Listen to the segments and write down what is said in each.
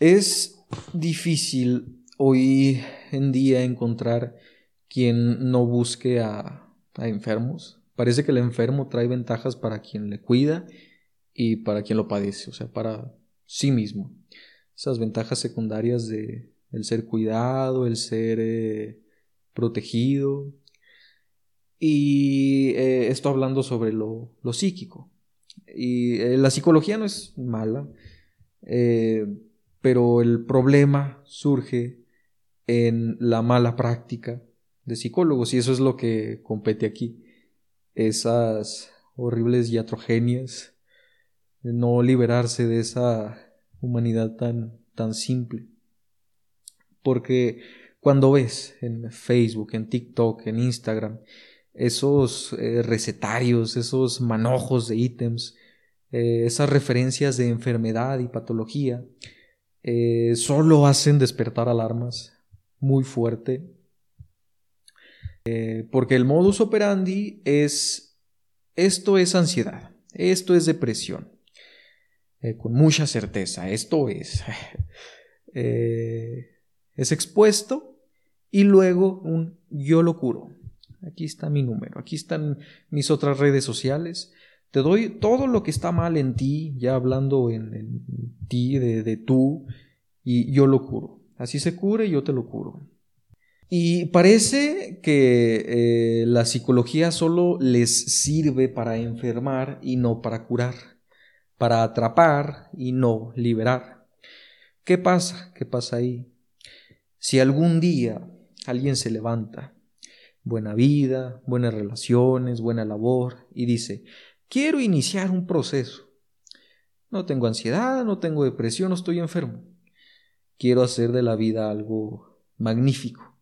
Es difícil hoy en día encontrar quien no busque a, a enfermos. Parece que el enfermo trae ventajas para quien le cuida y para quien lo padece, o sea, para sí mismo. Esas ventajas secundarias de el ser cuidado, el ser eh, protegido. Y eh, esto hablando sobre lo, lo psíquico. Y eh, la psicología no es mala, pero el problema surge en la mala práctica de psicólogos y eso es lo que compete aquí. Esas horribles iatrogenias no liberarse de esa humanidad tan, tan simple. Porque cuando ves en Facebook, en TikTok, en Instagram, esos eh, recetarios, esos manojos de ítems, eh, esas referencias de enfermedad y patología, eh, solo hacen despertar alarmas muy fuerte. porque el modus operandi es, esto es ansiedad, esto es depresión, eh, con mucha certeza. Esto es, eh, es expuesto y luego un yo lo curo. Aquí está mi número, aquí están mis otras redes sociales. Te doy todo lo que está mal en ti, ya hablando en, ti, de, tú, y yo lo curo. Así se cure, yo te lo curo. Y parece que eh, la psicología solo les sirve para enfermar y no para curar para atrapar y no liberar. ¿Qué pasa? ¿Qué pasa ahí? Si algún día alguien se levanta, buena vida, buenas relaciones, buena labor, y dice, quiero iniciar un proceso. No tengo ansiedad, no tengo depresión, no estoy enfermo. Quiero hacer de la vida algo magnífico.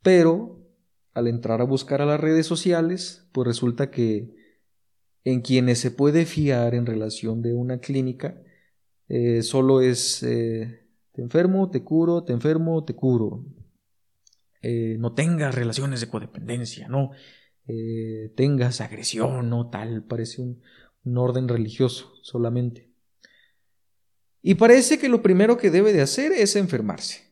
Pero al entrar a buscar a las redes sociales, pues resulta que en quienes se puede fiar en relación de una clínica eh, solo es eh, te enfermo, te curo, te enfermo, te curo. Eh, no tengas relaciones de codependencia, no tengas agresión, no tal, parece un, un orden religioso solamente. Y parece que lo primero que debe de hacer es enfermarse.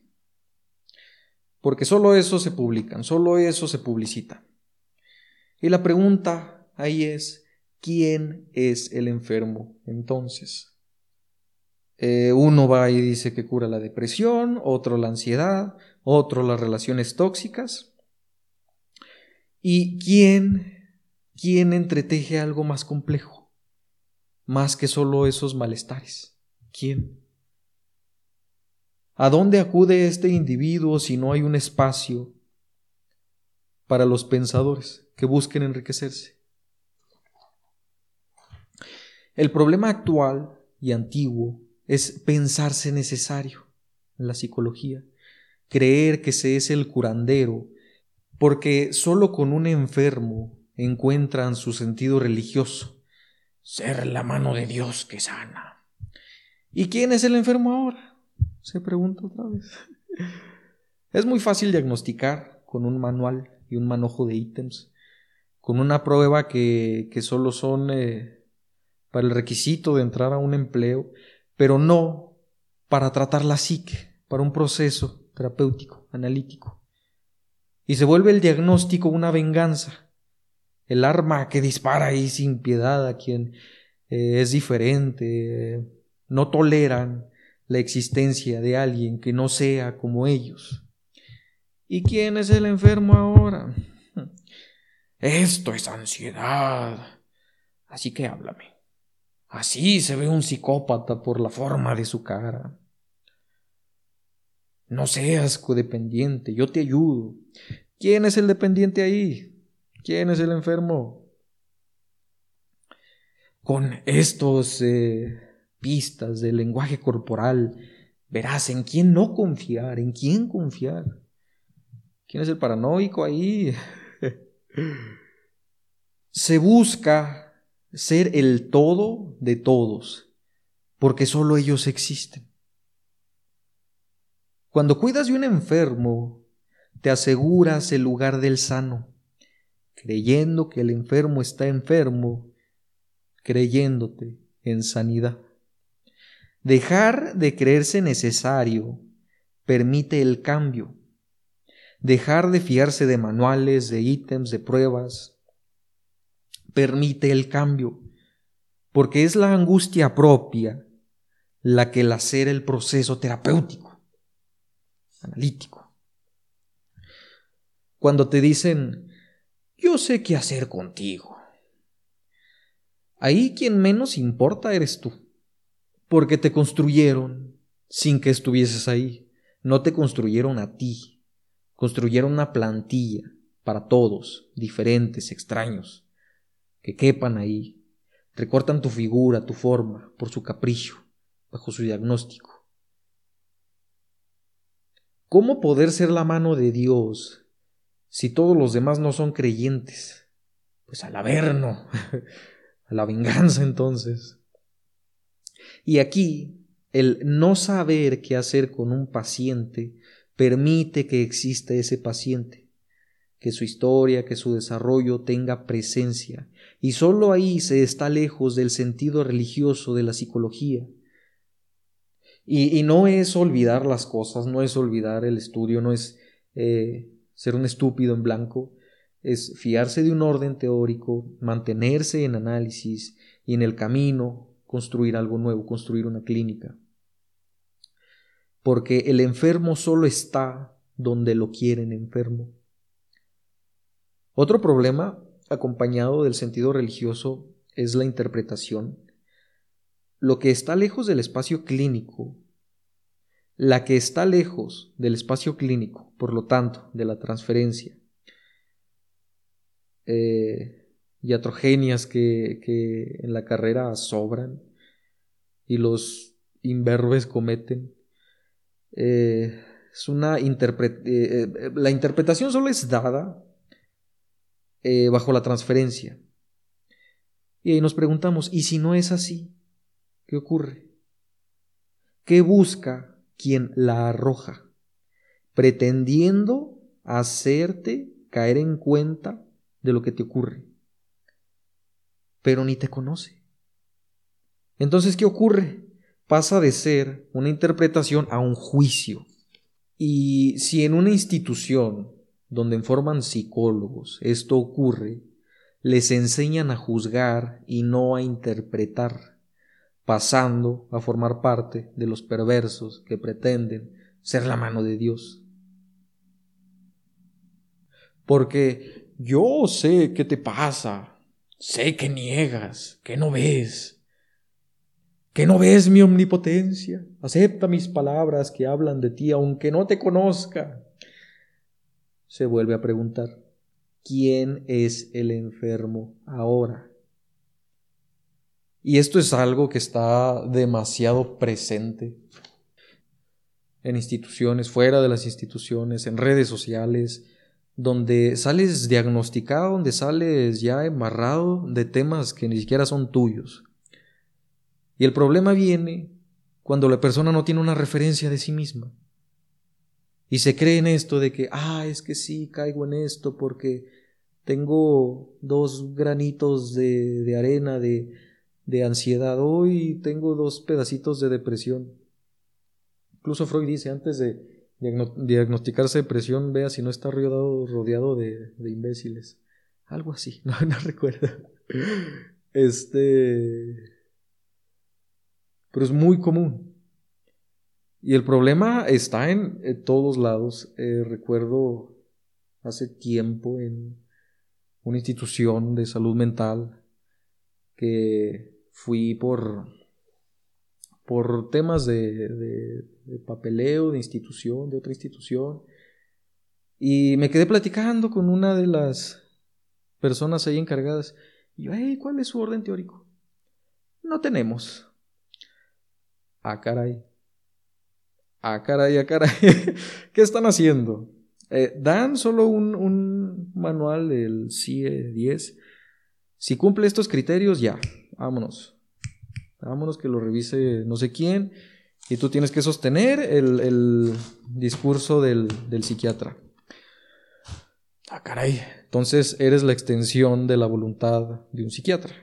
Porque solo eso se publican, solo eso se publicita. Y la pregunta ahí es, ¿quién es el enfermo entonces? Eh, uno va y dice que cura la depresión, otro la ansiedad, otro las relaciones tóxicas. ¿Y quién, quién entreteje algo más complejo? Más que solo esos malestares. ¿Quién? ¿A dónde acude este individuo si no hay un espacio para los pensadores que busquen enriquecerse? El problema actual y antiguo es pensarse necesario en la psicología, creer que se es el curandero, porque solo con un enfermo encuentran su sentido religioso, ser la mano de Dios que sana. ¿Y quién es el enfermo ahora? Se pregunta otra vez. Es muy fácil diagnosticar con un manual y un manojo de ítems, con una prueba que, que solo son eh, para el requisito de entrar a un empleo, pero no para tratar la psique, para un proceso terapéutico, analítico. Y se vuelve el diagnóstico una venganza, el arma que dispara ahí sin piedad a quien eh, es diferente, no toleran la existencia de alguien que no sea como ellos. ¿Y quién es el enfermo ahora? Esto es ansiedad. Así que háblame. Así se ve un psicópata por la forma de su cara. No seas codependiente, yo te ayudo. ¿Quién es el dependiente ahí? ¿Quién es el enfermo? Con estos eh, pistas del lenguaje corporal, verás en quién no confiar, en quién confiar. ¿Quién es el paranoico ahí? Se busca ser el todo de todos, porque solo ellos existen. Cuando cuidas de un enfermo, te aseguras el lugar del sano, creyendo que el enfermo está enfermo, creyéndote en sanidad. Dejar de creerse necesario permite el cambio. Dejar de fiarse de manuales, de ítems, de pruebas, permite el cambio, porque es la angustia propia la que lacera el proceso terapéutico, analítico. Cuando te dicen, yo sé qué hacer contigo, ahí quien menos importa eres tú, porque te construyeron sin que estuvieses ahí, no te construyeron a ti, construyeron una plantilla para todos, diferentes, extraños, que quepan ahí, recortan tu figura, tu forma, por su capricho, bajo su diagnóstico. ¿Cómo poder ser la mano de Dios si todos los demás no son creyentes? Pues al averno, a la venganza entonces. Y aquí, el no saber qué hacer con un paciente permite que exista ese paciente, que su historia, que su desarrollo tenga presencia, y sólo ahí se está lejos del sentido religioso de la psicología. Y, no es olvidar las cosas, no es olvidar el estudio, no es eh, ser un estúpido en blanco, es fiarse de un orden teórico, mantenerse en análisis y en el camino construir algo nuevo, construir una clínica. Porque el enfermo solo está donde lo quieren enfermo. Otro problema acompañado del sentido religioso es la interpretación lo que está lejos del espacio clínico, la que está lejos del espacio clínico, por lo tanto, de la transferencia, eh, iatrogenias que, que en la carrera sobran y los imberbes cometen. Eh, es una eh, eh, la interpretación solo es dada bajo la transferencia. Y ahí nos preguntamos, ¿y si no es así? ¿Qué ocurre? ¿Qué busca quien la arroja? Pretendiendo hacerte caer en cuenta de lo que te ocurre. Pero ni te conoce. Entonces, ¿qué ocurre? Pasa de ser una interpretación a un juicio. Y si en una institución donde forman psicólogos esto ocurre, les enseñan a juzgar y no a interpretar pasando a formar parte de los perversos que pretenden ser la mano de Dios. Porque yo sé qué te pasa, sé que niegas, que no ves, que no ves mi omnipotencia, acepta mis palabras que hablan de ti aunque no te conozca. Se vuelve a preguntar, ¿quién es el enfermo ahora? Y esto es algo que está demasiado presente en instituciones, fuera de las instituciones, en redes sociales, donde sales diagnosticado, donde sales ya embarrado de temas que ni siquiera son tuyos. Y el problema viene cuando la persona no tiene una referencia de sí misma. Y se cree en esto de que, ah, es que sí, caigo en esto porque tengo dos granitos de, de arena, de, de ansiedad. Hoy tengo dos pedacitos de depresión. Incluso Freud dice, antes de diagnosticarse depresión, vea si no está rodeado, rodeado de, de imbéciles. Algo así, no, recuerdo. Este... Pero es muy común. Y el problema está en, todos lados. Eh, recuerdo hace tiempo en una institución de salud mental que fui por, por temas de, papeleo, de institución, de otra institución. Y me quedé platicando con una de las personas ahí encargadas. Y yo, ¿cuál es su orden teórico? No tenemos. Ah, caray. Ah, caray, ah, caray. ¿Qué están haciendo? Eh, dan solo un, un manual del CIE 10. Si cumple estos criterios, ya, vámonos. Vámonos que lo revise no sé quién. Y tú tienes que sostener el, discurso del, del psiquiatra. Ah, caray. Entonces eres la extensión de la voluntad de un psiquiatra.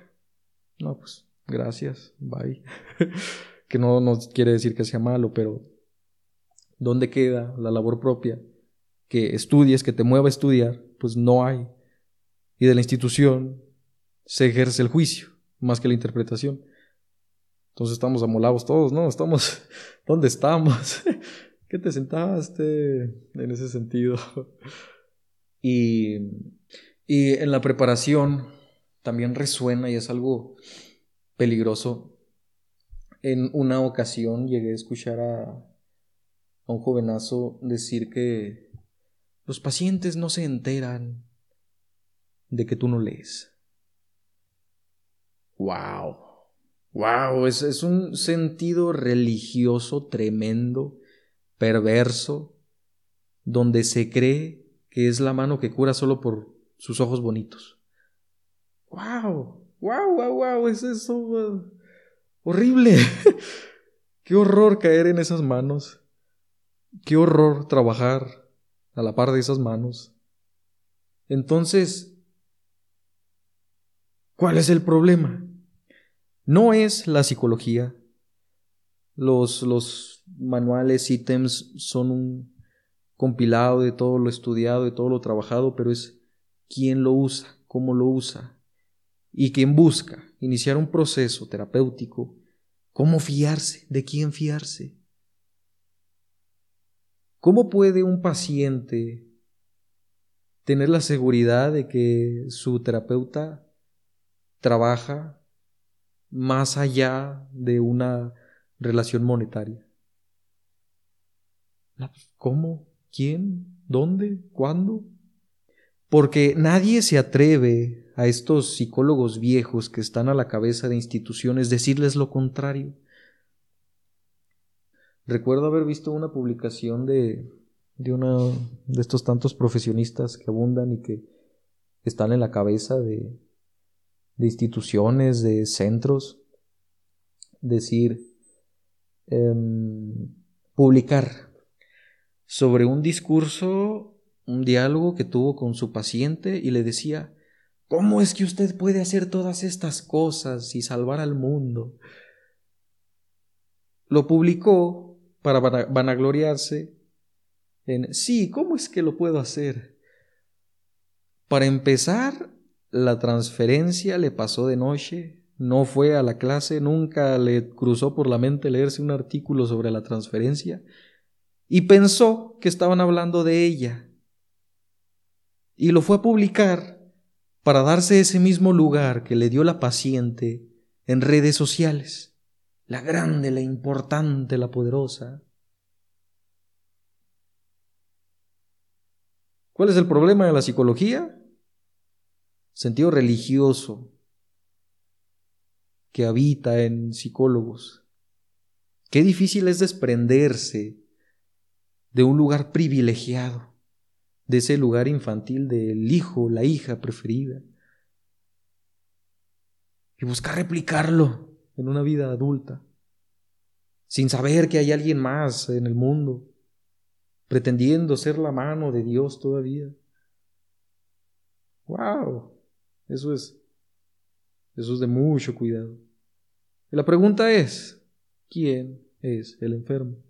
No, pues, gracias, bye. que no, no quiere decir que sea malo, pero ¿dónde queda la labor propia? Que estudies, que te mueva a estudiar, pues no hay. Y de la institución se ejerce el juicio, más que la interpretación. Entonces estamos amolados todos, ¿no? Estamos, ¿dónde estamos? ¿Qué te sentaste en ese sentido? Y, y en la preparación también resuena y es algo peligroso. En una ocasión llegué a escuchar a, a un jovenazo decir que los pacientes no se enteran de que tú no lees. ¡Wow! ¡Wow! Es, es un sentido religioso tremendo, perverso, donde se cree que es la mano que cura solo por sus ojos bonitos. ¡Wow! ¡Wow, wow, wow! Es eso. Horrible. Qué horror caer en esas manos. Qué horror trabajar a la par de esas manos. Entonces, ¿cuál es el problema? No es la psicología. Los, los manuales, ítems son un compilado de todo lo estudiado, de todo lo trabajado, pero es quién lo usa, cómo lo usa, y quien busca iniciar un proceso terapéutico, cómo fiarse, de quién fiarse. ¿Cómo puede un paciente tener la seguridad de que su terapeuta trabaja más allá de una relación monetaria? ¿Cómo? ¿Quién? ¿Dónde? ¿Cuándo? Porque nadie se atreve a estos psicólogos viejos que están a la cabeza de instituciones decirles lo contrario. Recuerdo haber visto una publicación de, de uno de estos tantos profesionistas que abundan y que están en la cabeza de, de instituciones, de centros, decir, em, publicar sobre un discurso, un diálogo que tuvo con su paciente y le decía, ¿Cómo es que usted puede hacer todas estas cosas y salvar al mundo? Lo publicó para vanagloriarse en, sí, ¿cómo es que lo puedo hacer? Para empezar, la transferencia le pasó de noche, no fue a la clase, nunca le cruzó por la mente leerse un artículo sobre la transferencia y pensó que estaban hablando de ella. Y lo fue a publicar para darse ese mismo lugar que le dio la paciente en redes sociales, la grande, la importante, la poderosa. ¿Cuál es el problema de la psicología? Sentido religioso que habita en psicólogos. Qué difícil es desprenderse de un lugar privilegiado de ese lugar infantil del hijo, la hija preferida. Y buscar replicarlo en una vida adulta, sin saber que hay alguien más en el mundo, pretendiendo ser la mano de Dios todavía. ¡Wow! Eso es, eso es de mucho cuidado. Y la pregunta es, ¿quién es el enfermo?